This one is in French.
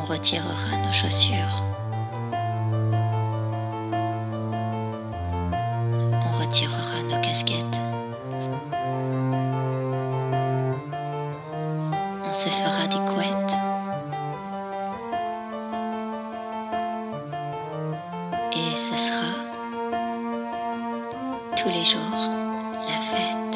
on retirera nos chaussures. On retirera nos casquettes. On se fera des couettes. Et ce sera tous les jours la fête.